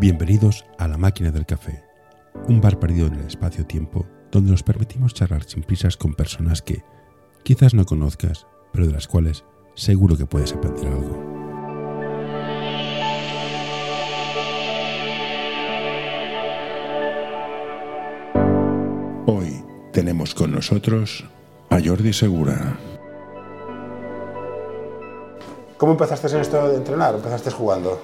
Bienvenidos a La Máquina del Café, un bar perdido en el espacio-tiempo donde nos permitimos charlar sin prisas con personas que quizás no conozcas, pero de las cuales seguro que puedes aprender algo. Hoy tenemos con nosotros a Jordi Segura. ¿Cómo empezaste en esto de entrenar? ¿Empezaste jugando?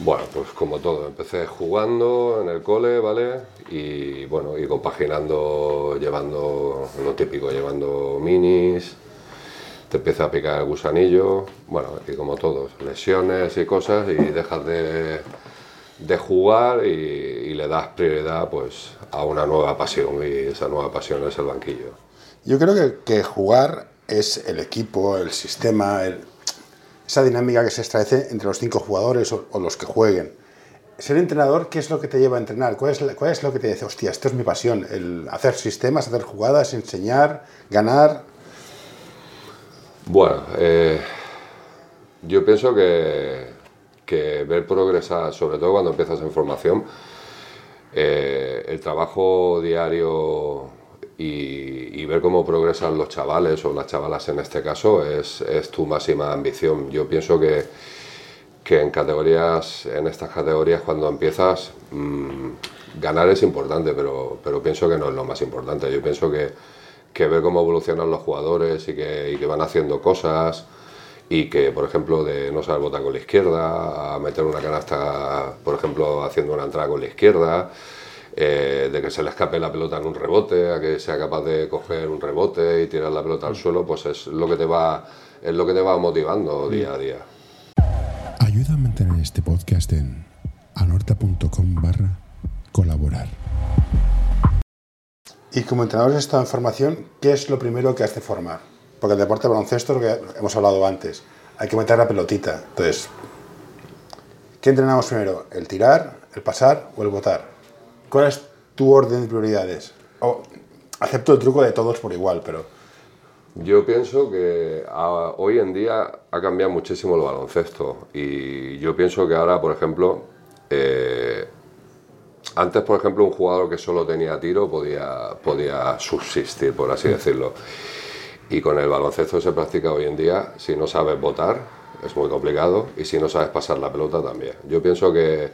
Bueno, pues como todo, empecé jugando en el cole, ¿vale? Y bueno, y compaginando, llevando lo típico, llevando minis, te empieza a picar el gusanillo, bueno, y como todos, lesiones y cosas, y dejas de, de jugar y, le das prioridad pues a una nueva pasión, y esa nueva pasión es el banquillo. Yo creo que, que jugar es el equipo, el sistema, el- esa dinámica que se establece entre los cinco jugadores o, los que jueguen. Ser entrenador, ¿qué es lo que te lleva a entrenar? ¿Cuál es, cuál es lo que te dice, hostia, esto es mi pasión? El hacer sistemas, hacer jugadas, enseñar, ganar. Bueno, eh, yo pienso que, que ver progresar, sobre todo cuando empiezas en formación, eh, el trabajo diario y, ver cómo progresan los chavales o las chavalas en este caso es, es tu máxima ambición. Yo pienso que, que en categorías, en estas categorías cuando empiezas, mm, ganar es importante, pero, pero pienso que no es lo más importante. Yo pienso que, que ver cómo evolucionan los jugadores y que, y que van haciendo cosas y que, por ejemplo, de no saber botar con la izquierda, a meter una canasta, por ejemplo, haciendo una entrada con la izquierda, eh, de que se le escape la pelota en un rebote, a que sea capaz de coger un rebote y tirar la pelota al suelo, pues es lo que te va, es lo que te va motivando día a día. Ayuda a mantener este podcast en anorta.com barra colaborar. Y como entrenador has estado en formación, ¿qué es lo primero que has de formar? Porque el deporte de baloncesto, lo que hemos hablado antes, hay que meter la pelotita. Entonces, ¿qué entrenamos primero? ¿El tirar, el pasar o el botar? ¿Cuál es tu orden de prioridades? O, acepto el truco de todos por igual, pero Yo pienso que ah, hoy en día ha cambiado muchísimo el baloncesto y yo pienso que ahora, por ejemplo, eh, antes, por ejemplo, un jugador que solo tenía tiro podía, podía subsistir, por así decirlo. Y con el baloncesto se practica hoy en día, si no sabes votar, es muy complicado, y si no sabes pasar la pelota también. Yo pienso que,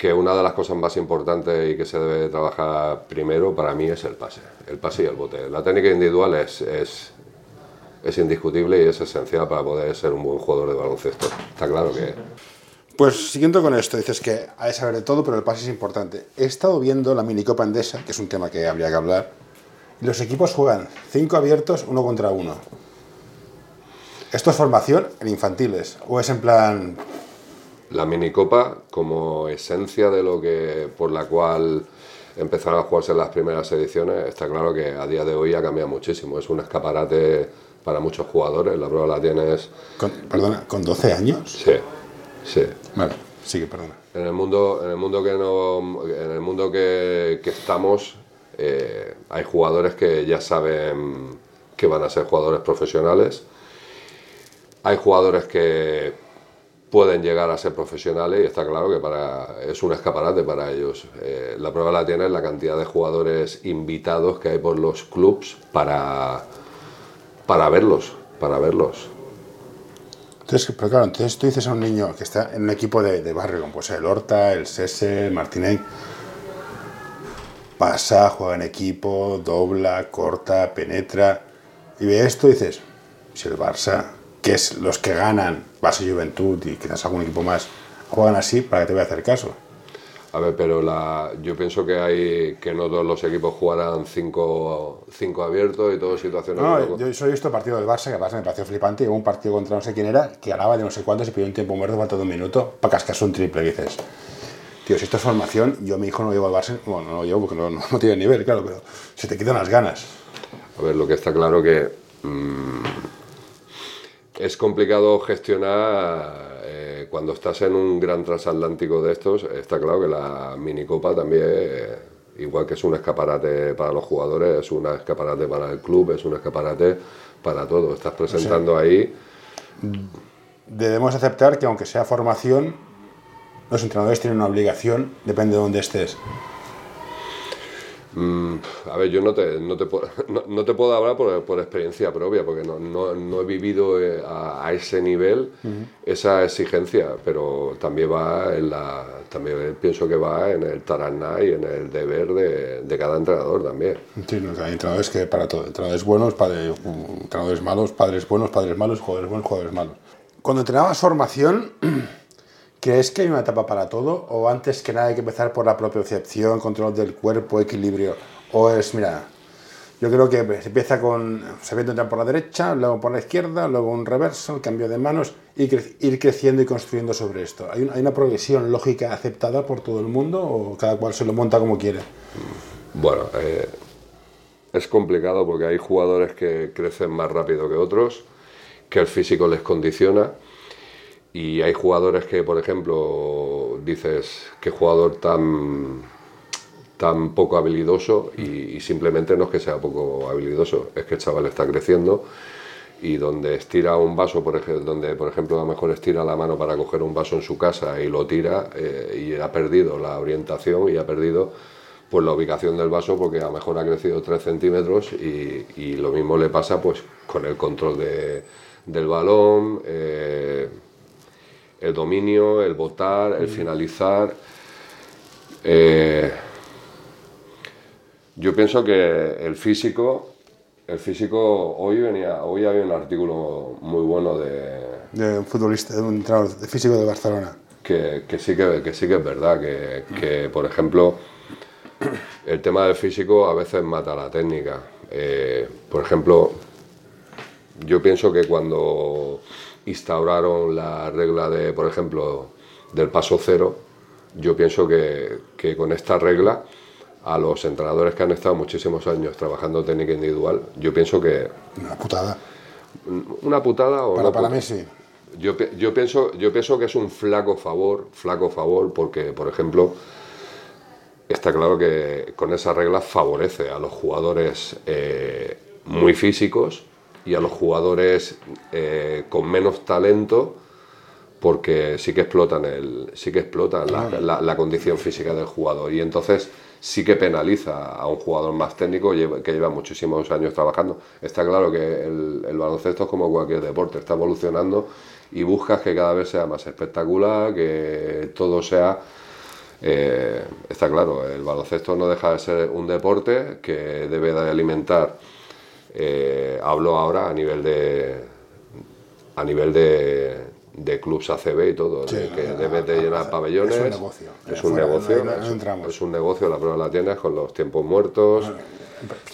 que una de las cosas más importantes y que se debe trabajar primero para mí es el pase, el pase y el bote. La técnica individual es, es, indiscutible y es esencial para poder ser un buen jugador de baloncesto. Está claro que... Pues siguiendo con esto, dices que hay que saber de todo, pero el pase es importante. He estado viendo la minicopa endesa, que es un tema que habría que hablar, los equipos juegan cinco abiertos, uno contra uno. ¿Esto es formación en infantiles? ¿O es en plan, La minicopa como esencia de lo que por la cual empezaron a jugarse las primeras ediciones, está claro que a día de hoy ha cambiado muchísimo. Es un escaparate para muchos jugadores. La prueba la tienes... con, perdona, con 12 años? Sí, sí. Vale, sigue, perdona. En el mundo, en el mundo que no, en el mundo que, que estamos, eh, hay jugadores que ya saben que van a ser jugadores profesionales. Hay jugadores que pueden llegar a ser profesionales y está claro que para, es un escaparate para ellos. Eh, la prueba la tiene la cantidad de jugadores invitados que hay por los clubs para, para verlos, para verlos. Entonces, pero claro, entonces tú dices a un niño que está en un equipo de, de barrio, como pues el Horta, el Sese, el Martinez, pasa, juega en equipo, dobla, corta, penetra, y ve esto y dices, si el Barça, que es los que ganan, y Juventud y quizás algún equipo más, juegan así, ¿para qué te voy a hacer caso? A ver, pero la, yo pienso que hay que no todos los equipos jugarán cinco, cinco abiertos y todo situaciones. No, yo he visto el partido del Barça, que Barça me pareció flipante, y hubo un partido contra no sé quién era, que ganaba de no sé cuántos y pidió un tiempo muerto falta de un minuto para cascarse un triple, dices, tío, si esto es formación, yo a mi hijo no lo llevo al Barça, bueno, no lo llevo porque no, no, tiene nivel, claro, pero se te quitan las ganas. A ver, lo que está claro que mm, es complicado gestionar eh, cuando estás en un gran transatlántico de estos. Está claro que la minicopa también, eh, igual que es un escaparate para los jugadores, es un escaparate para el club, es un escaparate para todo. Estás presentando ahí. Debemos aceptar que aunque sea formación, los entrenadores tienen una obligación, depende de dónde estés. Mm, a ver, yo no te, no te, puedo, no, te puedo hablar por, por, experiencia propia, porque no, no, he vivido eh, a, ese nivel esa exigencia, pero también va en la, también pienso que va en el taraná y en el deber de, de cada entrenador también. Sí, hay entrenadores que para todo, entrenadores buenos, padres, entrenadores malos, padres buenos, padres malos, jugadores buenos, jugadores malos. Cuando entrenabas formación, ¿Crees que hay una etapa para todo? ¿O antes que nada hay que empezar por la propiocepción, control del cuerpo, equilibrio? ¿O es, mira, yo creo que se empieza con sabiendo entrar por la derecha, luego por la izquierda, luego un reverso, cambio de manos, y ir creciendo y construyendo sobre esto? ¿Hay una, ¿Hay una progresión lógica aceptada por todo el mundo o cada cual se lo monta como quiere? Bueno, eh, es complicado porque hay jugadores que crecen más rápido que otros, que el físico les condiciona y hay jugadores que, por ejemplo, dices, qué jugador tan, tan poco habilidoso y, simplemente no es que sea poco habilidoso, es que el chaval está creciendo y donde estira un vaso, por ejemplo, donde por ejemplo a lo mejor estira la mano para coger un vaso en su casa y lo tira eh, y ha perdido la orientación y ha perdido pues la ubicación del vaso porque a lo mejor ha crecido 3 centímetros y, lo mismo le pasa pues con el control de, del balón. Eh, el dominio, el votar, el mm. finalizar. Eh, yo pienso que el físico, el físico, hoy venía, hoy había un artículo muy bueno de... De un futbolista, de un entrenador de físico de Barcelona. Que, sí, que, que, sí que es verdad, que, por ejemplo, el tema del físico a veces mata la técnica. Eh, por ejemplo, yo pienso que cuando instauraron la regla de, por ejemplo, del paso cero, yo pienso que, que, con esta regla a los entrenadores que han estado muchísimos años trabajando técnica individual, yo pienso que... Una putada. Una putada o... Para, para mí sí. Yo, yo, pienso, yo pienso que es un flaco favor, flaco favor, porque, por ejemplo, está claro que con esa regla favorece a los jugadores eh, muy físicos y a los jugadores eh, con menos talento porque sí que explotan el sí que explotan la, condición física del jugador. Y entonces sí que penaliza a un jugador más técnico que lleva muchísimos años trabajando. Está claro que el, baloncesto es como cualquier deporte está evolucionando y buscas que cada vez sea más espectacular que todo sea eh, está claro el baloncesto no deja de ser un deporte que debe de alimentar eh, hablo ahora a nivel de a nivel de, de clubs ACB y todo, que debes de llenar pabellones. Es un negocio. Es un negocio, es, un negocio, la prueba la tienes con los tiempos muertos,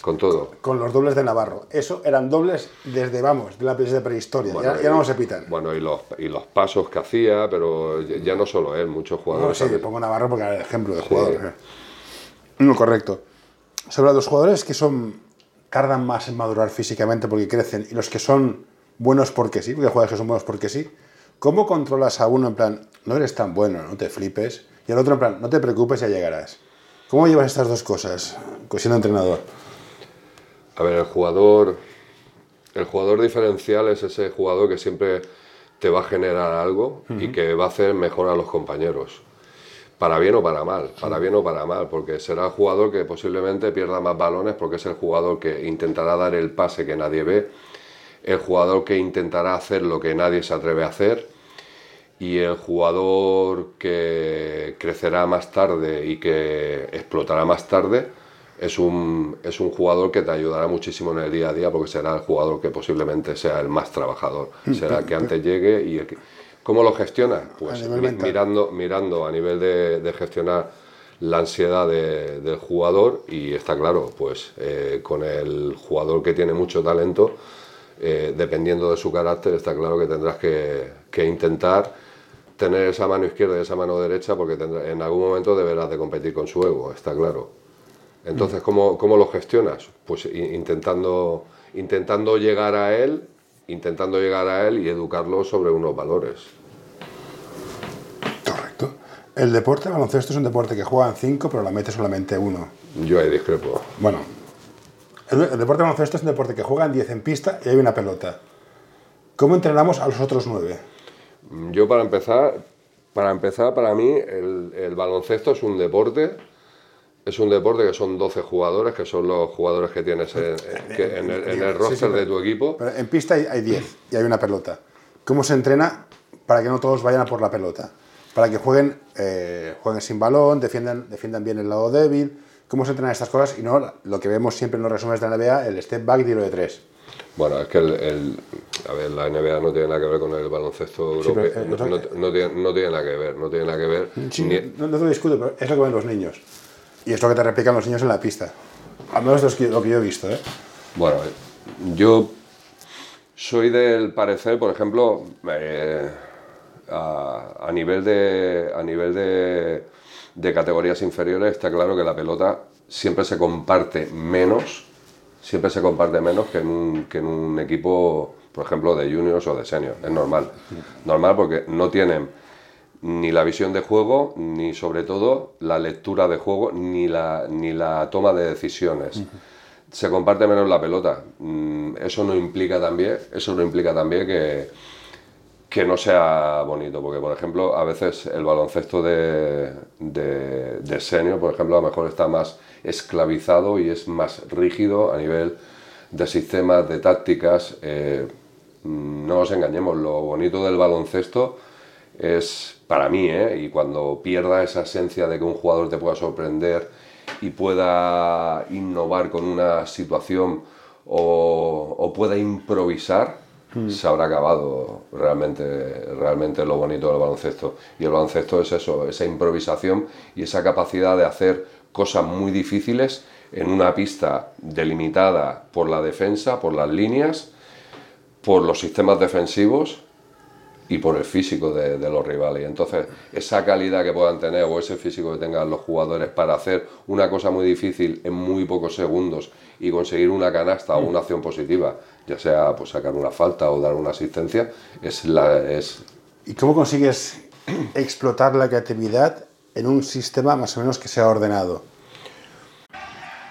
con todo. Con los dobles de Navarro. Eso eran dobles desde, vamos, de la de prehistoria, ya, no se pitan. Bueno, y los, y los pasos que hacía, pero ya no solo él, muchos jugadores. No, sí, pongo Navarro porque era el ejemplo de jugador. No, correcto. Sobre los jugadores que son tardan más en madurar físicamente porque crecen y los que son buenos porque sí, porque jugadores que son buenos porque sí, ¿cómo controlas a uno en plan, no eres tan bueno, no te flipes? Y al otro en plan, no te preocupes, ya llegarás. ¿Cómo llevas estas dos cosas siendo entrenador? A ver, el jugador, el jugador diferencial es ese jugador que siempre te va a generar algo y que va a hacer mejor a los compañeros para bien o para mal, para bien o para mal, porque será el jugador que posiblemente pierda más balones porque es el jugador que intentará dar el pase que nadie ve, el jugador que intentará hacer lo que nadie se atreve a hacer y el jugador que crecerá más tarde y que explotará más tarde es un, es un jugador que te ayudará muchísimo en el día a día porque será el jugador que posiblemente sea el más trabajador, será el que antes llegue y el que ¿Cómo lo gestionas? Pues mirando, mirando a nivel de, gestionar la ansiedad del jugador y está claro, pues eh, con el jugador que tiene mucho talento, eh, dependiendo de su carácter, está claro que tendrás que, intentar tener esa mano izquierda y esa mano derecha porque en algún momento deberás de competir con su ego, está claro. Entonces, ¿cómo, cómo lo gestionas? Pues intentando, intentando llegar a él intentando llegar a él y educarlo sobre unos valores. Correcto. El deporte baloncesto es un deporte que juegan cinco, pero la mete solamente uno. Yo ahí discrepo. Bueno, el, deporte baloncesto es un deporte que juegan 10 en pista y hay una pelota. ¿Cómo entrenamos a los otros nueve? Yo para empezar para empezar, para mí el, el baloncesto es un deporte es un deporte que son 12 jugadores, que son los jugadores que tienes en, el, roster de tu equipo. Pero en pista hay 10 y hay una pelota. ¿Cómo se entrena para que no todos vayan a por la pelota? Para que jueguen, eh, jueguen sin balón, defiendan, defiendan bien el lado débil. ¿Cómo se entrenan estas cosas? Y no lo que vemos siempre en los resúmenes de la NBA, el step back tiro de tres. Bueno, es que el, a ver, la NBA no tiene nada que ver con el baloncesto europeo. Eh, no, tiene, no, tiene, nada que ver, no tiene nada que ver. no, no te discuto, pero es lo que ven los niños. Y es lo que te replican los niños en la pista. Al menos lo que, yo he visto. ¿eh? Bueno, yo soy del parecer, por ejemplo, eh, a, nivel, de, a nivel de, de, categorías inferiores está claro que la pelota siempre se comparte menos, siempre se comparte menos que en un, que en un equipo, por ejemplo, de juniors o de seniors. Es normal. Normal porque no tienen ni la visión de juego, ni sobre todo la lectura de juego, ni la, ni la toma de decisiones. Se comparte menos la pelota. Mm, eso no implica también, eso no implica también que, que no sea bonito, porque por ejemplo a veces el baloncesto de, de, senior, por ejemplo, a lo mejor está más esclavizado y es más rígido a nivel de sistemas, de tácticas. Eh, mm, no nos engañemos, lo bonito del baloncesto es para mí, ¿eh? y cuando pierda esa esencia de que un jugador te pueda sorprender y pueda innovar con una situación o, pueda improvisar, hmm. se habrá acabado realmente, realmente lo bonito del baloncesto. Y el baloncesto es eso, esa improvisación y esa capacidad de hacer cosas muy difíciles en una pista delimitada por la defensa, por las líneas, por los sistemas defensivos y por el físico de, los rivales. Entonces, esa calidad que puedan tener o ese físico que tengan los jugadores para hacer una cosa muy difícil en muy pocos segundos y conseguir una canasta o una acción positiva, ya sea pues, sacar una falta o dar una asistencia, es la. Es... ¿Y cómo consigues explotar la creatividad en un sistema más o menos que sea ordenado?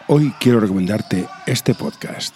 Hoy quiero recomendarte este podcast.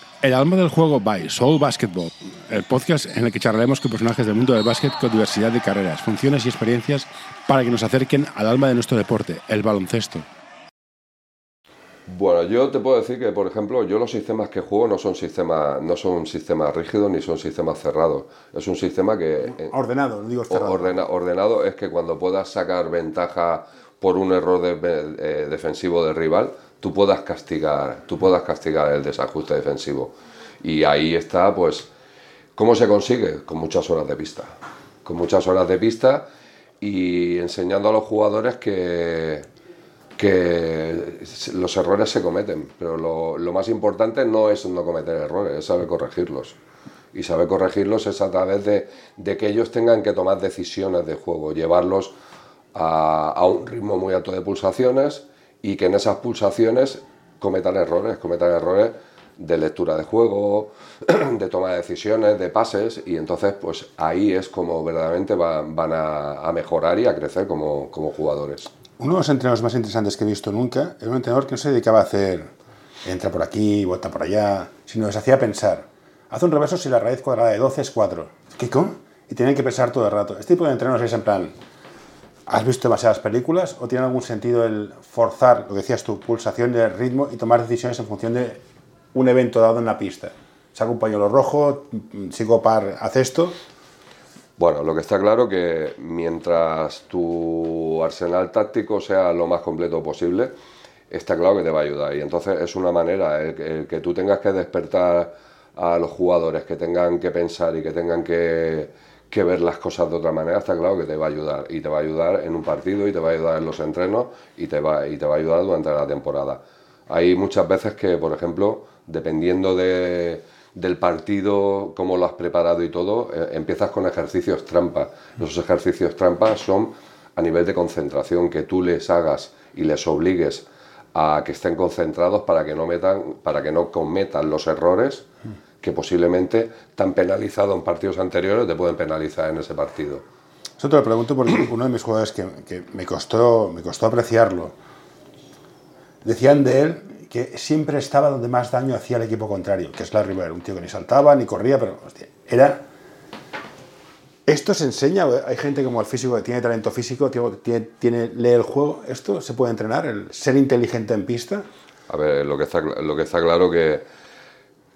El alma del juego by Soul Basketball, el podcast en el que charlaremos con personajes del mundo del básquet con diversidad de carreras, funciones y experiencias para que nos acerquen al alma de nuestro deporte, el baloncesto. Bueno, yo te puedo decir que, por ejemplo, yo los sistemas que juego no son sistemas, no son sistemas rígidos ni son sistemas cerrados. Es un sistema que... Eh, ordenado, no digo cerrado. ordenado es que cuando puedas sacar ventaja por un error eh, defensivo del rival, tú puedas castigar, tú puedas castigar el desajuste defensivo. Y ahí está, pues, ¿cómo se consigue? Con muchas horas de pista. Con muchas horas de pista y enseñando a los jugadores que, que los errores se cometen, pero lo, más importante no es no cometer errores, es saber corregirlos. Y saber corregirlos es a través de, de que ellos tengan que tomar decisiones de juego, llevarlos a, a un ritmo muy alto de pulsaciones y que en esas pulsaciones cometan errores, cometan errores de lectura de juego, de toma de decisiones, de pases, y entonces pues ahí es como verdaderamente van, a, mejorar y a crecer como, como, jugadores. Uno de los entrenadores más interesantes que he visto nunca era un entrenador que no se dedicaba a hacer entra por aquí, vuelta por allá, sino que hacía pensar. Hace un reverso si la raíz cuadrada de 12 es 4. ¿Qué cómo? Y tienen que pensar todo el rato. Este tipo de entrenadores es en plan, ¿Has visto demasiadas películas o tiene algún sentido el forzar, lo que decías tú, pulsación de ritmo y tomar decisiones en función de un evento dado en la pista? Saco un pañuelo rojo, sigo par, haz esto. Bueno, lo que está claro que mientras tu arsenal táctico sea lo más completo posible, está claro que te va a ayudar. Y entonces es una manera, el que tú tengas que despertar a los jugadores, que tengan que pensar y que tengan que que ver las cosas de otra manera, está claro que te va a ayudar. Y te va a ayudar en un partido, y te va a ayudar en los entrenos, y te va, y te va a ayudar durante la temporada. Hay muchas veces que, por ejemplo, dependiendo de, del partido, cómo lo has preparado y todo, eh, empiezas con ejercicios trampa. Esos ejercicios trampa son a nivel de concentración, que tú les hagas y les obligues a que estén concentrados para que no, metan, para que no cometan los errores que posiblemente tan penalizado en partidos anteriores te pueden penalizar en ese partido. Eso te lo pregunto porque uno de mis jugadores que, que me, costó, me costó apreciarlo, decían de él que siempre estaba donde más daño hacía el equipo contrario, que es la River, un tío que ni saltaba ni corría, pero hostia, era... ¿Esto se enseña? Hay gente como el físico que tiene talento físico, tiene, tiene, lee el juego. ¿Esto se puede entrenar? ¿El ser inteligente en pista? A ver, lo que está, lo que está claro que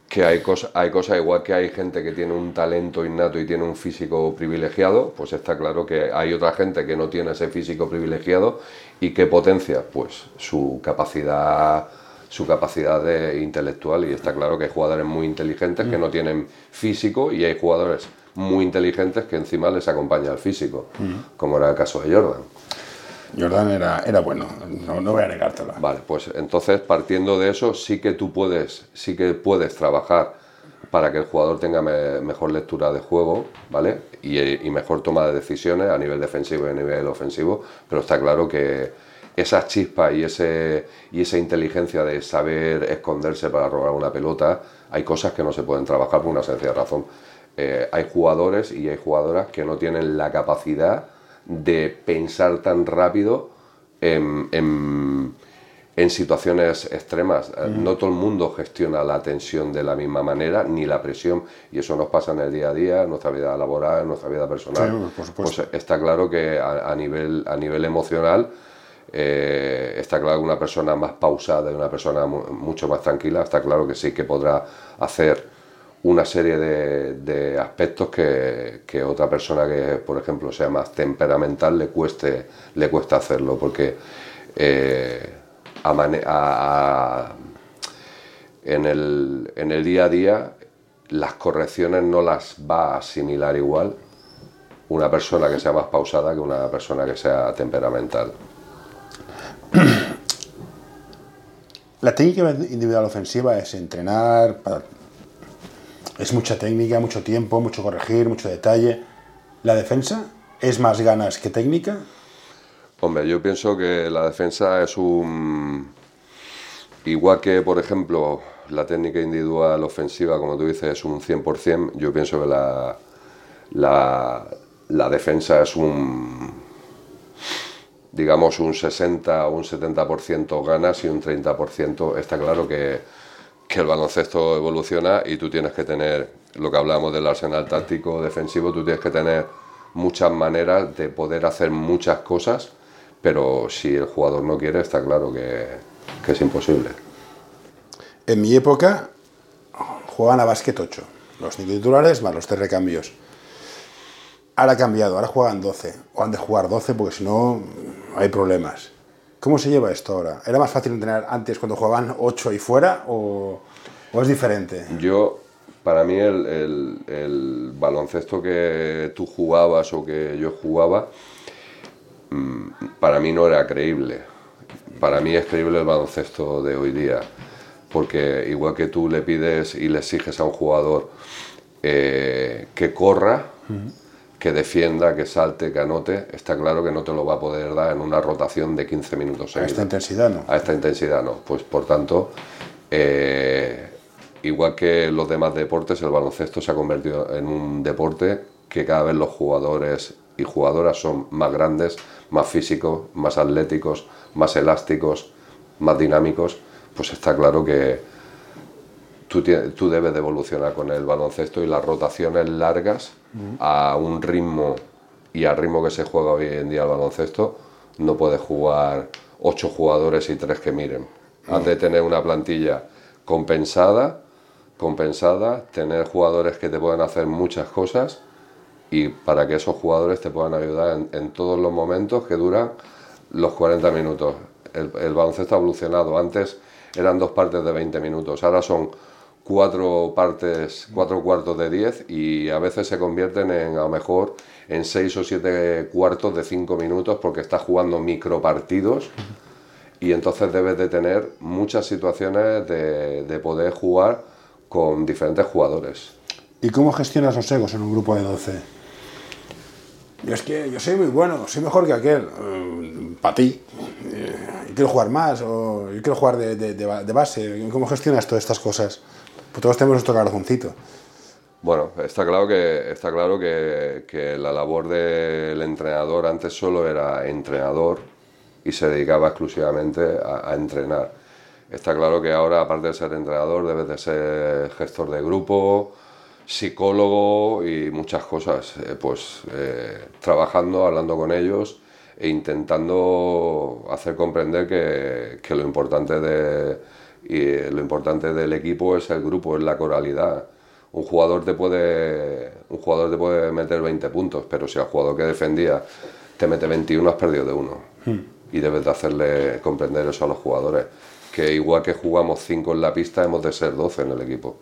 que hay cosas hay cosas igual que hay gente que tiene un talento innato y tiene un físico privilegiado, pues está claro que hay otra gente que no tiene ese físico privilegiado y que potencia pues su capacidad su capacidad de intelectual y está claro que hay jugadores muy inteligentes que mm. no tienen físico y hay jugadores muy inteligentes que encima les acompaña el físico, mm. como era el caso de Jordan. Jordan era, era bueno, no, no voy a negártelo. Vale, pues entonces partiendo de eso sí que tú puedes, sí que puedes trabajar para que el jugador tenga mejor lectura de juego, ¿vale? Y, y, mejor toma de decisiones a nivel defensivo y a nivel ofensivo, pero está claro que esa chispa y, ese, y esa inteligencia de saber esconderse para robar una pelota, hay cosas que no se pueden trabajar por una sencilla razón. Eh, hay jugadores y hay jugadoras que no tienen la capacidad de pensar tan rápido en, en, situaciones extremas. Eh, no todo el mundo gestiona la tensión de la misma manera, ni la presión, y eso nos pasa en el día a día, en nuestra vida laboral, en nuestra vida personal. pues está claro que a, nivel, a nivel emocional, eh, está claro que una persona más pausada y una persona mucho más tranquila, está claro que sí que podrá hacer una serie de, aspectos que, otra persona que, por ejemplo, sea más temperamental le cueste, le cuesta hacerlo, porque eh, en, el, en el día a día las correcciones no las va a asimilar igual una persona que sea más pausada que una persona que sea temperamental. La técnica individual ofensiva es entrenar, es mucha técnica, mucho tiempo, mucho corregir, mucho detalle. ¿La defensa es más ganas que técnica? Hombre, yo pienso que la defensa es un... Igual que, por ejemplo, la técnica individual ofensiva, como tú dices, es un 100%, yo pienso que la, la, la defensa es un, digamos, un 60 o un 70% ganas y un 30% está claro que que el baloncesto evoluciona y tú tienes que tener, lo que hablamos del arsenal táctico defensivo, tú tienes que tener muchas maneras de poder hacer muchas cosas, pero si el jugador no quiere, está claro que, es imposible. En mi época jugaban a básquet 8, los titulares más los tres recambios. Ahora ha cambiado, ahora juegan 12, o han de jugar 12 porque si no hay problemas. ¿Cómo se lleva esto ahora? ¿Era más fácil entrenar antes cuando jugaban 8 y fuera o, es diferente? Yo, para mí, el, baloncesto que tú jugabas o que yo jugaba, mm, para mí no era creíble. Para mí es creíble el baloncesto de hoy día. Porque igual que tú le pides y le exiges a un jugador eh, que corra, que defienda, que salte, que anote, está claro que no te lo va a poder dar en una rotación de 15 minutos. A esta intensidad no. A esta intensidad no. Pues por tanto, eh, igual que los demás deportes, el baloncesto se ha convertido en un deporte que cada vez los jugadores y jugadoras son más grandes, más físicos, más atléticos, más elásticos, más dinámicos, pues está claro que tú, tú debes de evolucionar con el baloncesto y las rotaciones largas a un ritmo y al ritmo que se juega hoy en día el baloncesto, no puedes jugar ocho jugadores y tres que miren. Has de tener una plantilla compensada, compensada, tener jugadores que te puedan hacer muchas cosas y para que esos jugadores te puedan ayudar en, todos los momentos que duran los 40 minutos. El, el baloncesto ha evolucionado. Antes eran dos partes de 20 minutos, ahora son cuatro partes, cuatro cuartos de diez y a veces se convierten en a lo mejor en seis o siete cuartos de cinco minutos porque estás jugando micro partidos y entonces debes de tener muchas situaciones de, de poder jugar con diferentes jugadores. ¿Y cómo gestionas los egos en un grupo de 12? Yo es que yo soy muy bueno, soy mejor que aquel. Eh, para ti. Eh, quiero jugar más o yo quiero jugar de, de, de base. ¿Cómo gestionas todas estas cosas? Pues todos tenemos nuestro corazoncito. Bueno, está claro que está claro que, la labor del entrenador antes solo era entrenador y se dedicaba exclusivamente a, entrenar. Está claro que ahora, aparte de ser entrenador, debes de ser gestor de grupo, psicólogo y muchas cosas. Eh, pues eh, trabajando, hablando con ellos e intentando hacer comprender que lo importante de y lo importante del equipo es el grupo, es la coralidad un jugador te puede un jugador te puede meter 20 puntos, pero si el jugador que defendía te mete 21 has perdido de uno. Hmm. Y debes de hacerle comprender eso a los jugadores, que igual que jugamos 5 en la pista hemos de ser 12 en el equipo.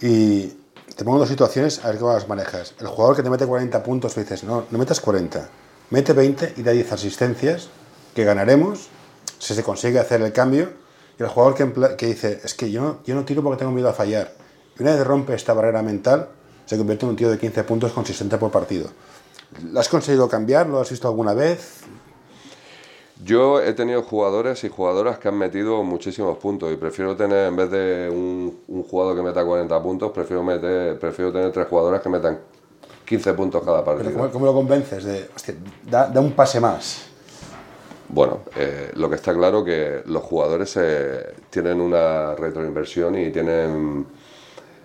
Y te pongo dos situaciones a ver cómo las manejas. El jugador que te mete 40 puntos, dices, no, no metas 40, mete 20 y da 10 asistencias, que ganaremos, si se consigue hacer el cambio. Y el jugador que, que dice, es que yo yo no tiro porque tengo miedo a fallar y una vez rompe esta barrera mental, se convierte en un tío de 15 puntos consistente por partido. ¿Lo has conseguido cambiar? ¿Lo has visto alguna vez? Yo he tenido jugadores y jugadoras que han metido muchísimos puntos y prefiero tener, en vez de un, jugador que meta 40 puntos, prefiero, meter, prefiero tener tres jugadoras que metan 15 puntos cada partido. ¿cómo, lo convences? De, da, un pase más. Bueno, eh, lo que está claro que los jugadores eh, tienen una retroinversión y tienen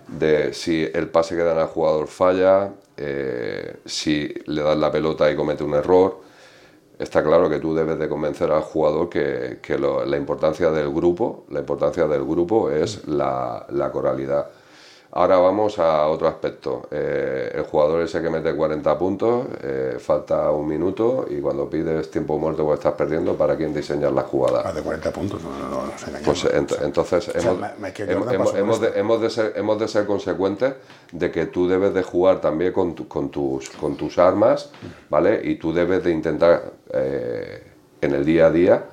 de si el pase que dan al jugador falla, eh, si le das la pelota y comete un error. Está claro que tú debes de convencer al jugador que, la importancia del grupo, la importancia del grupo es la coralidad. Ahora vamos a otro aspecto. Eh, el jugador ese que mete 40 puntos, eh, falta un minuto y cuando pides tiempo muerto o estás perdiendo, ¿para quién diseñar la jugada? Más de 40 puntos, no, no, no, Pues entonces hemos, de, ser, hemos de ser consecuentes de que tú debes de jugar también con, con, tus, con tus armas, ¿vale? Y tú debes de intentar eh, en el día a día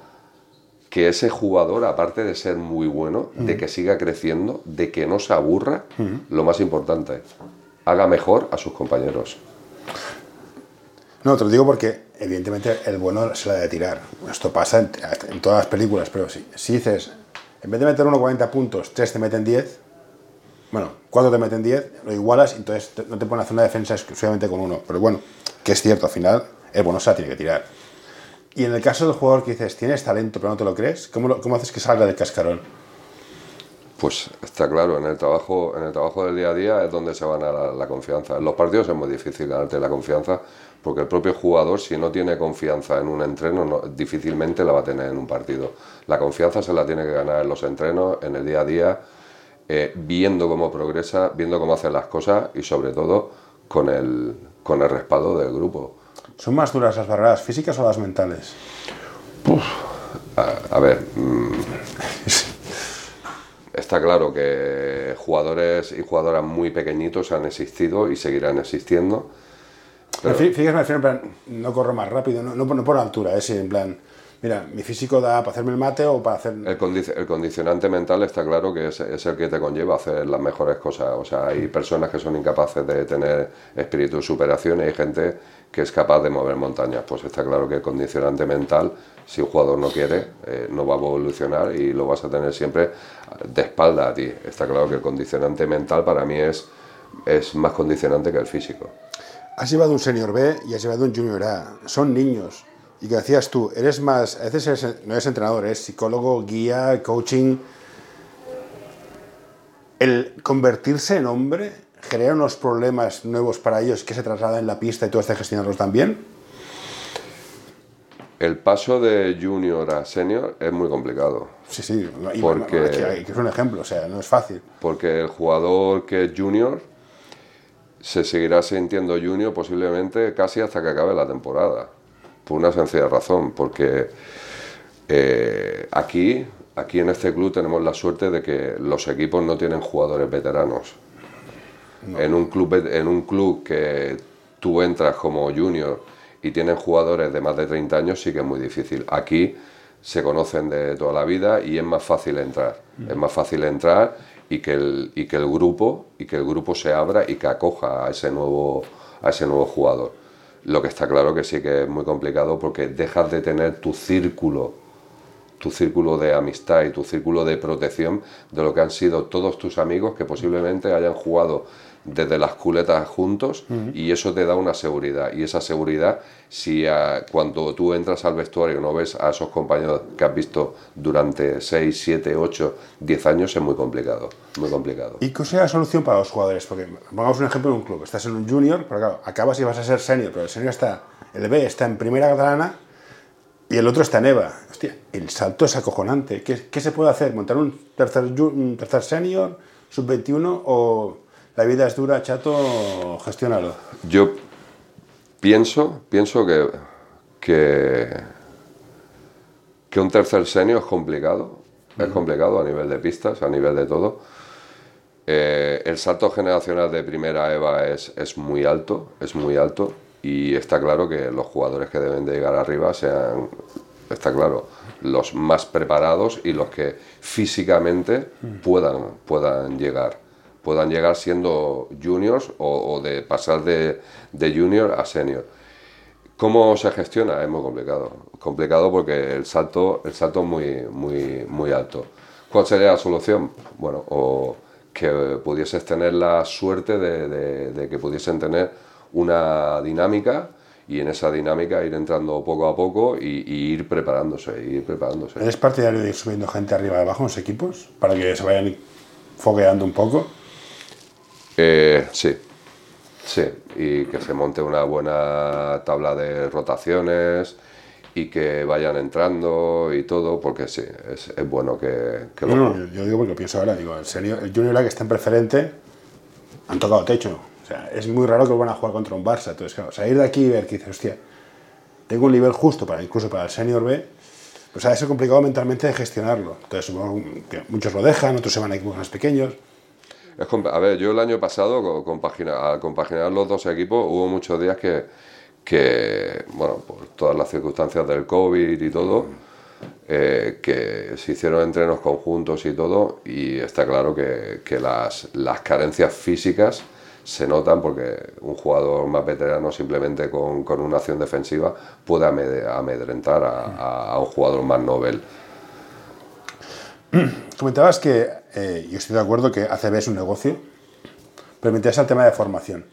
que ese jugador, aparte de ser muy bueno, de que siga creciendo, de que no se aburra, lo más importante, haga mejor a sus compañeros. No, te lo digo porque evidentemente el bueno se la de tirar. Esto pasa en, todas las películas, pero si, si dices, en vez de meter uno 40 puntos, tres te meten 10, bueno, cuatro te meten 10, lo igualas, entonces no te pones a hacer una defensa exclusivamente con uno. Pero bueno, que es cierto, al final el bueno se la tiene que tirar. Y en el caso del jugador que dices, tienes talento pero no te lo crees, ¿cómo, cómo haces que salga del cascarón? Pues está claro, en el, trabajo, en el trabajo del día a día es donde se van a la, confianza. En los partidos es muy difícil ganarte la confianza porque el propio jugador, si no tiene confianza en un entreno, difícilmente la va a tener en un partido. La confianza se la tiene que ganar en los entrenos, en el día a día, eh, viendo cómo progresa, viendo cómo hace las cosas y sobre todo con el, con el respaldo del grupo. ¿Son más duras las barreras físicas o las mentales? a, ver, mm, está claro que jugadores y jugadoras muy pequeñitos han existido y seguirán existiendo. Fíjate, me refiero en plan, no corro más rápido, no, no, por altura, es en plan, mira, mi físico da para hacerme el mate o para hacer... El, condicionante mental está claro que es, es, el que te conlleva a hacer las mejores cosas. O sea, hay personas que son incapaces de tener espíritu de superación y hay gente que es capaz de mover montañas. Pues está claro que el condicionante mental, si un jugador no quiere, eh, no va a evolucionar y lo vas a tener siempre de espalda a ti. Está claro que el condicionante mental para mí es, es más condicionante que el físico. Has llevado un senior B y has llevado un junior A. Son niños. Y que decías tú, eres más, a veces no eres entrenador, eres psicólogo, guía, coaching. El convertirse en hombre genera unos problemas nuevos para ellos que se trasladan en la pista y tú estás gestionarlos también? El paso de junior a senior es muy complicado. Sí, sí, porque es un ejemplo, o sea, no es fácil. Porque el jugador que es junior se seguirá sintiendo junior posiblemente casi hasta que acabe la temporada. Por una sencilla razón, porque eh, aquí, aquí en este club tenemos la suerte de que los equipos no tienen jugadores veteranos en, un club, en un club que tú entras como junior y tienen jugadores de más de 30 años, sí que es muy difícil. Aquí se conocen de toda la vida y es más fácil entrar. Mm. Es más fácil entrar y que, el, y que el grupo y que el grupo se abra y que acoja a ese nuevo, a ese nuevo jugador. Lo que está claro que sí que es muy complicado porque dejas de tener tu círculo tu círculo de amistad y tu círculo de protección de lo que han sido todos tus amigos que posiblemente hayan jugado desde las culetas juntos y eso te da una seguridad y esa seguridad si cuando tú entras al vestuario no ves a esos compañeros que has visto durante 6, 7, 8, 10 años es muy complicado, muy complicado. ¿Y qué sería la solución para los jugadores? Porque pongamos un ejemplo de un club, estás en un junior, pero claro, acabas y vas a ser senior, pero el senior está, el B está en primera catalana y el otro está en EVA. Hostia, el salto es acojonante. ¿Qué, qué se puede hacer? ¿Montar un tercer, un tercer senior, sub-21 o la vida es dura, chato, gestiónalo? Yo pienso, pienso que, que, que un tercer senior es complicado. Es complicado a nivel de pistas, a nivel de todo. Eh, el salto generacional de primera EVA es, es muy alto, es muy alto y está claro que los jugadores que deben de llegar arriba sean, está claro, los más preparados y los que físicamente puedan, puedan llegar puedan llegar siendo juniors o, de pasar de, de, junior a senior. ¿Cómo se gestiona? Es muy complicado. Complicado porque el salto, el salto es muy, muy, muy alto. ¿Cuál sería la solución? Bueno, o que pudieses tener la suerte de, de que pudiesen tener una dinámica y en esa dinámica ir entrando poco a poco y, ir preparándose, ir preparándose. ¿Eres partidario de ir subiendo gente arriba y abajo en los equipos para que se vayan fogueando un poco? Eh, sí, sí, y que se monte una buena tabla de rotaciones y que vayan entrando y todo, porque sí, es, es bueno que, que lo... No, yo digo porque pienso ahora, digo, el, serio, el Junior que está en preferente han tocado techo. O sea, es muy raro que van a jugar contra un Barça. Entonces, claro, salir de aquí y ver que dices, hostia, tengo un nivel justo para incluso para el Senior B, pues ha sido complicado mentalmente de gestionarlo. Entonces, supongo que muchos lo dejan, otros se van a equipos más pequeños. A ver, yo el año pasado, al compaginar los dos equipos, hubo muchos días que, que, bueno, por todas las circunstancias del COVID y todo, eh, que se hicieron entrenos conjuntos y todo, y está claro que, que las, las carencias físicas se notan porque un jugador más veterano simplemente con, con una acción defensiva puede amedrentar a, un jugador más novel. Comentabas que, eh, yo estoy de acuerdo que ACB es un negocio, pero me interesa el tema de formación.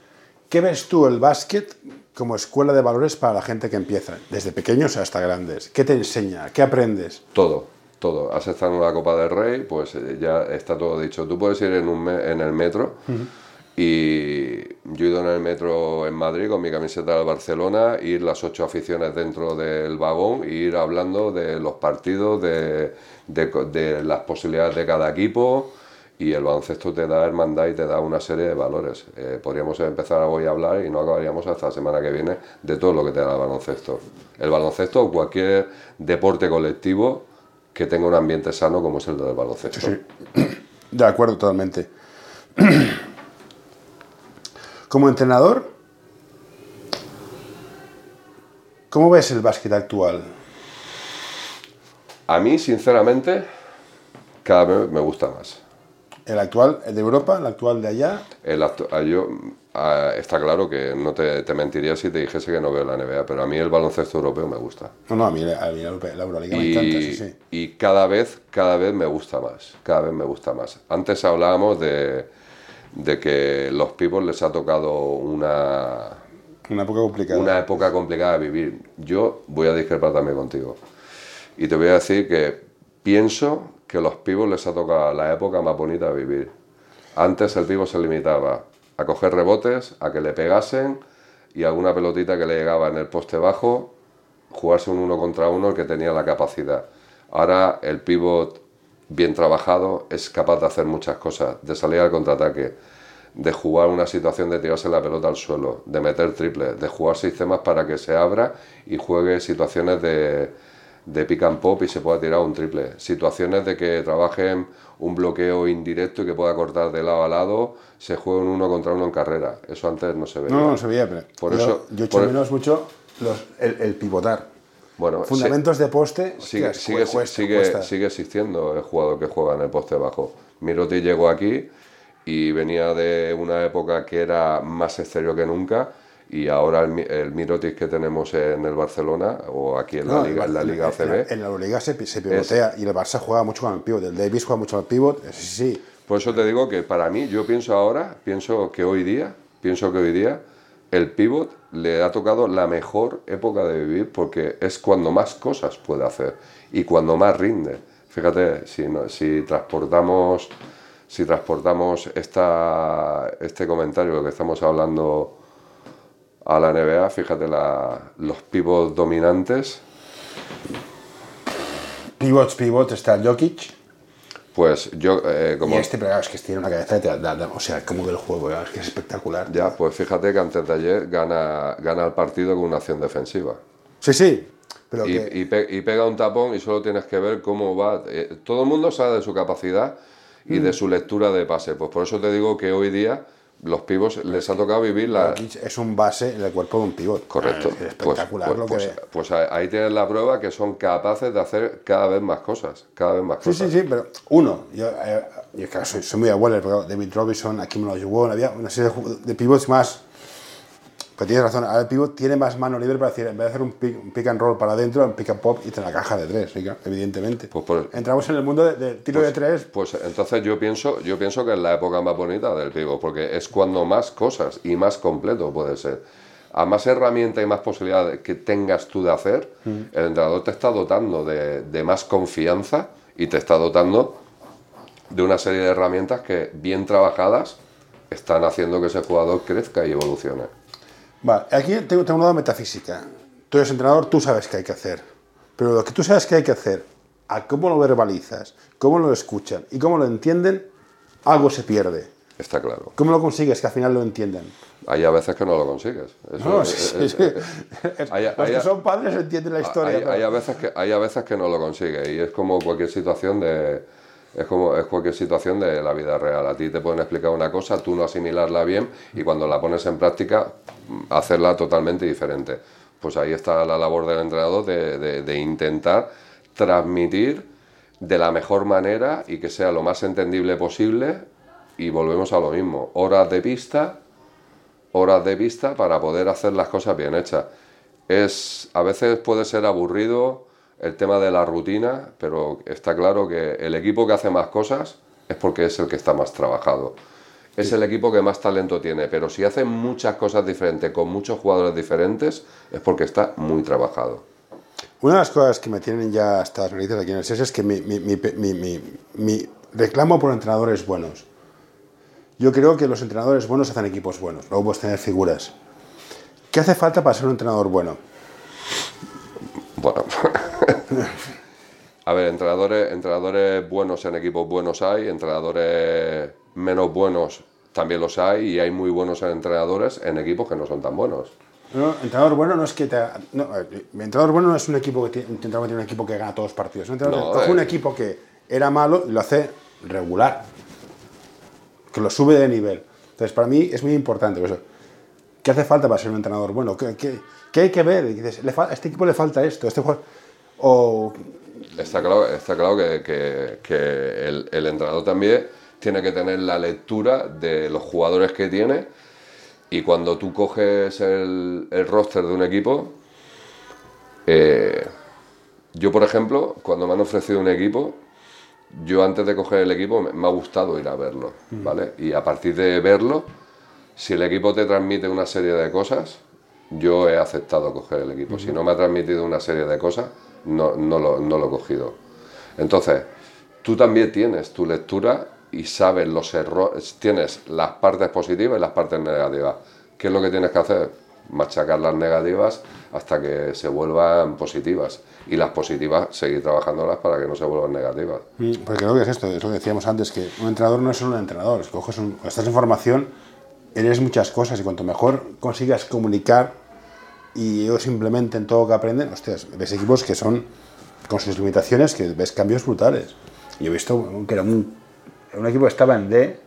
¿Qué ves tú el básquet como escuela de valores para la gente que empieza, desde pequeños hasta grandes? ¿Qué te enseña? ¿Qué aprendes? Todo, todo. Has estado en una Copa del Rey, pues eh, ya está todo dicho. Tú puedes ir en, un en el metro. Y yo he ido en el metro en Madrid con mi camiseta del Barcelona, ir las ocho aficiones dentro del vagón, e ir hablando de los partidos, de, de, las posibilidades de cada equipo. Y el baloncesto te da hermandad y te da una serie de valores. Eh, podríamos empezar hoy a hablar y no acabaríamos hasta la semana que viene de todo lo que te da el baloncesto. El baloncesto o cualquier deporte colectivo que tenga un ambiente sano como es el del baloncesto. Sí, De acuerdo, totalmente. Como entrenador, ¿cómo ves el básquet actual? A mí, sinceramente, cada vez me gusta más. ¿El actual el de Europa, el actual de allá? El ah, yo, ah, está claro que no te, mentiría si te dijese que no veo la NBA, pero a mí el baloncesto europeo me gusta. No, no, a mí, la Euroliga me encanta, sí, sí. Y cada vez, cada vez me gusta más, cada vez me gusta más. Antes hablábamos de de que los pibos les ha tocado una, una época complicada. Una época complicada de vivir. Yo voy a discrepar también contigo. Y te voy a decir que pienso que los pibos les ha tocado la época más bonita de vivir. Antes el pivo se limitaba a coger rebotes, a que le pegasen y alguna pelotita que le llegaba en el poste bajo, jugarse un uno contra uno el que tenía la capacidad. Ahora el pivot bien trabajado, es capaz de hacer muchas cosas, de salir al contraataque, de jugar una situación de tirarse la pelota al suelo, de meter triples, de jugar sistemas para que se abra y juegue situaciones de, de pick and pop y se pueda tirar un triple. Situaciones de que trabajen un bloqueo indirecto y que pueda cortar de lado a lado, se juegue un uno contra uno en carrera. Eso antes no se veía. No, no se veía, pero por eso, yo echo menos mucho el pivotar. Bueno, Fundamentos de poste. Sigue, sigue, sigue, existiendo el jugador que juega en el poste bajo. Miroti llegó aquí y venía de una época que era más exterior que nunca y ahora el, el Mirotic que tenemos en el Barcelona o aquí en la Liga, en la Liga en ACB, la- En la Euroliga se, se pivotea y el Barça juega mucho con el pivot. El Davis juega mucho con el pivot. Sí, sí. Por eso te digo que para mí, yo pienso ahora, pienso que hoy día, pienso que hoy día el pivot le ha tocado la mejor época de vivir porque es cuando más cosas puede hacer y cuando más rinde. Fíjate, si, transportamos, si transportamos esta, este comentario, lo que estamos hablando a la NBA, fíjate la- los pivots dominantes, Pivots, pivots, está Jokic. Pues yo, eh, como Y este, pero es que tiene una cabeza de te da- da- O sea, cómo ve el juego, ya, es que es espectacular. Ya, pues fíjate que antes de ayer gana, gana el partido con una acción defensiva. Sí, sí. Pero Y, que, y pe- y pega un tapón y solo tienes que ver cómo va. eh, todo el mundo sabe de su capacidad y Mm. de su lectura de pase. Pues por eso te digo que hoy día los pivos les ha tocado vivir la... Es un base en el cuerpo de un pivot. Correcto. Es Pues, espectacular pues- lo que pues- pues ahí tienes la prueba que son capaces de hacer cada vez más cosas. Cada vez más Sí, cosas. sí, sí, pero uno, yo, eh, yo claro, soy, soy muy abuelo, pero David Robinson, aquí me lo jugó, había una serie de pivots más. Pero tienes razón, ahora el pivot tiene más mano libre para decir, en vez de hacer un pick, un pick and roll para adentro, un pick and pop y te la caja de tres, sí, evidentemente. Pues por- Entramos en el mundo de- del tiro de tres, Pues entonces yo pienso, yo pienso que es la época más bonita del pivo, porque es cuando más cosas y más completo puede ser. A más herramientas y más posibilidades que tengas tú de hacer, el entrenador te está dotando de, de más confianza y te está dotando de una serie de herramientas que, bien trabajadas, están haciendo que ese jugador crezca y evolucione. Vale, aquí tengo, tengo un lado metafísica. Tú eres entrenador, tú sabes qué hay que hacer. Pero lo que tú sabes que hay que hacer, a cómo lo verbalizas, cómo lo escuchan y cómo lo entienden, algo se pierde. Está claro. ¿Cómo lo consigues que al final lo entiendan? Hay a veces que no lo consigues. Eso No, es- sí, es- sí, es- sí. hay- Los hay- que son padres entienden la historia. Hay, pero- hay a veces que, hay a veces que no lo consigue y es como cualquier situación de es como es cualquier situación de la vida real. A ti te pueden explicar una cosa, tú no asimilarla bien y cuando la pones en práctica mm, hacerla totalmente diferente. Pues ahí está la labor del entrenador de, de- intentar transmitir de la mejor manera y que sea lo más entendible posible y volvemos a lo mismo. Horas de pista, horas de pista para poder hacer las cosas bien hechas. Es, a veces puede ser aburrido el tema de la rutina, pero está claro que el equipo que hace más cosas es porque es el que está más trabajado. Es el equipo que más talento tiene, pero si hace muchas cosas diferentes con muchos jugadores diferentes es porque está muy trabajado. Una de las cosas que me tienen ya hasta las narices aquí en el SES es que mi, mi- mi- mi- mi- mi reclamo por entrenadores buenos. Yo creo que los entrenadores buenos hacen equipos buenos, luego puedes tener figuras. ¿Qué hace falta para ser un entrenador bueno? Bueno, a ver, entrenadores, entrenadores buenos en equipos buenos hay, entrenadores menos buenos también los hay y hay muy buenos entrenadores en equipos que no son tan buenos. No, entrenador bueno no es que te. No, eh, entrenador bueno no es un equipo que tiene, un equipo que gana todos los partidos. Un entrenador No, coge un eh. equipo que era malo y lo hace regular. Que lo sube de nivel. Entonces, para mí es muy importante. pues, ¿Qué hace falta para ser un entrenador bueno? ¿Qué, qué- qué hay que ver? Y dices, "Le fal- a este equipo le falta esto. Este jugador- o Está claro, está claro que, que- que el, el entrenador también tiene que tener la lectura de los jugadores que tiene y cuando tú coges el, el roster de un equipo, eh, yo por ejemplo, cuando me han ofrecido un equipo, yo antes de coger el equipo me, me ha gustado ir a verlo, ¿vale? Y a partir de verlo, si el equipo te transmite una serie de cosas, yo he aceptado coger el equipo. Si no me ha transmitido una serie de cosas, no, no, lo, no lo he cogido. Entonces, tú también tienes tu lectura y sabes los errores, tienes las partes positivas y las partes negativas. ¿Qué es lo que tienes que hacer? Machacar las negativas hasta que se vuelvan positivas y las positivas seguir trabajándolas para que no se vuelvan negativas. Porque creo que es esto, es lo que decíamos antes, que un entrenador no es solo un entrenador. Es que coges un- estás en formación, eres muchas cosas y cuanto mejor consigas comunicar y ellos implementen todo lo que aprenden, hostias, ves equipos que son con sus limitaciones, que ves cambios brutales. Yo he visto que era un, un equipo que estaba en D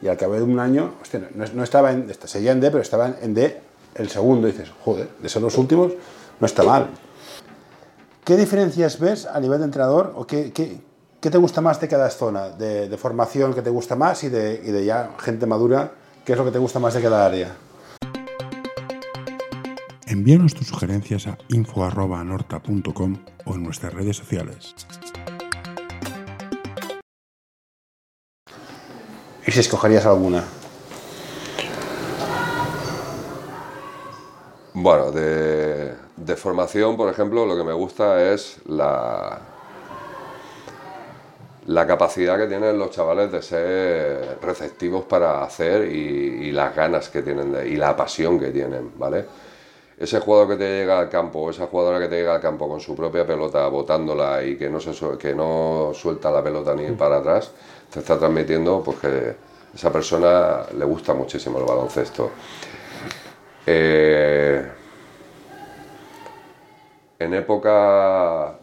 y al cabo de un año, hostia, no, no estaba en, seguía en D, pero estaba en D el segundo. Y dices, joder, de ser los últimos, no está mal. ¿Qué diferencias ves a nivel de entrenador o qué, qué, qué te gusta más de cada zona? De, de formación que te gusta más y de, y de ya gente madura, ¿qué es lo que te gusta más de cada área? Envíanos tus sugerencias a info.norta.com o en nuestras redes sociales. ¿Y si escogerías alguna? Bueno, de, de formación, por ejemplo, lo que me gusta es la, la capacidad que tienen los chavales de ser receptivos para hacer y, y las ganas que tienen de- y la pasión que tienen, ¿vale? Ese jugador que te llega al campo, esa jugadora que te llega al campo con su propia pelota, botándola y que no, se, que no suelta la pelota ni para atrás, te está transmitiendo pues, que esa persona le gusta muchísimo el baloncesto. Eh, en época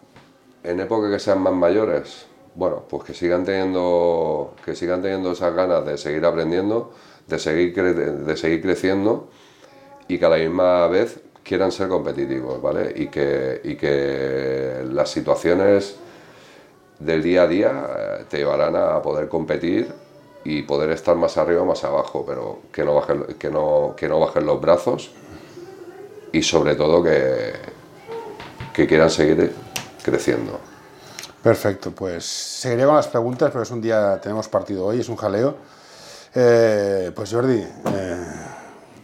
en época que sean más mayores, bueno, pues que sigan teniendo que sigan teniendo esas ganas de seguir aprendiendo, de seguir de seguir creciendo y que a la misma vez quieran ser competitivos, ¿vale? Y que, y que las situaciones del día a día eh, te llevarán a poder competir y poder estar más arriba o más abajo, pero que no bajen, que no, que no bajen los brazos y sobre todo que, que quieran seguir creciendo. Perfecto, pues seguiré con las preguntas, pero es un día, tenemos partido hoy, es un jaleo. Eh, pues Jordi, eh,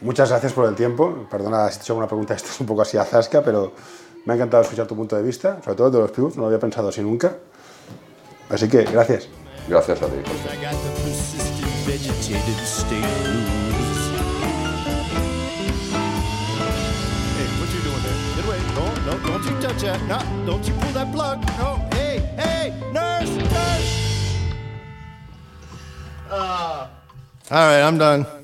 muchas gracias por el tiempo. Perdona si te he hecho una pregunta, esto es un poco así a zasca, pero me ha encantado escuchar tu punto de vista, sobre todo de los pivots, no lo había pensado así nunca. Así que gracias. Gracias a ti. All right, I'm done.